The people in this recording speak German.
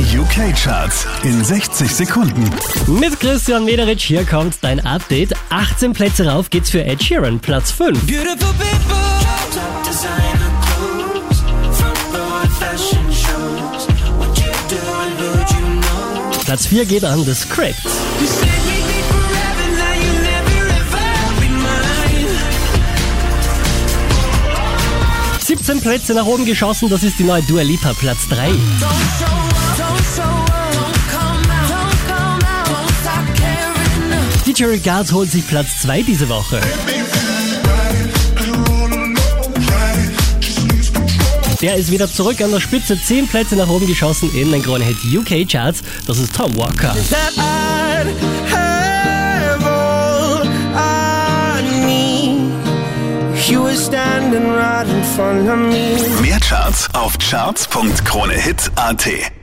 Die UK-Charts in 60 Sekunden. Mit Christian Mederitsch hier kommt dein Update. 18 Plätze rauf geht's für Ed Sheeran, Platz 5. Beautiful people, top designer clothes, front row at fashion shows. What you do and who you know. Platz 4 geht an The Script. You said we'd be forever, now you never ever be mine. 17 Plätze nach oben geschossen, das ist die neue Dua Lipa, Platz 3. DJ Regards holt sich Platz 2 diese Woche. Der ist wieder zurück an der Spitze, 10 Plätze nach oben geschossen in den Krone Hit UK Charts. Das ist Tom Walker. Mehr Charts auf charts.kronehit.at.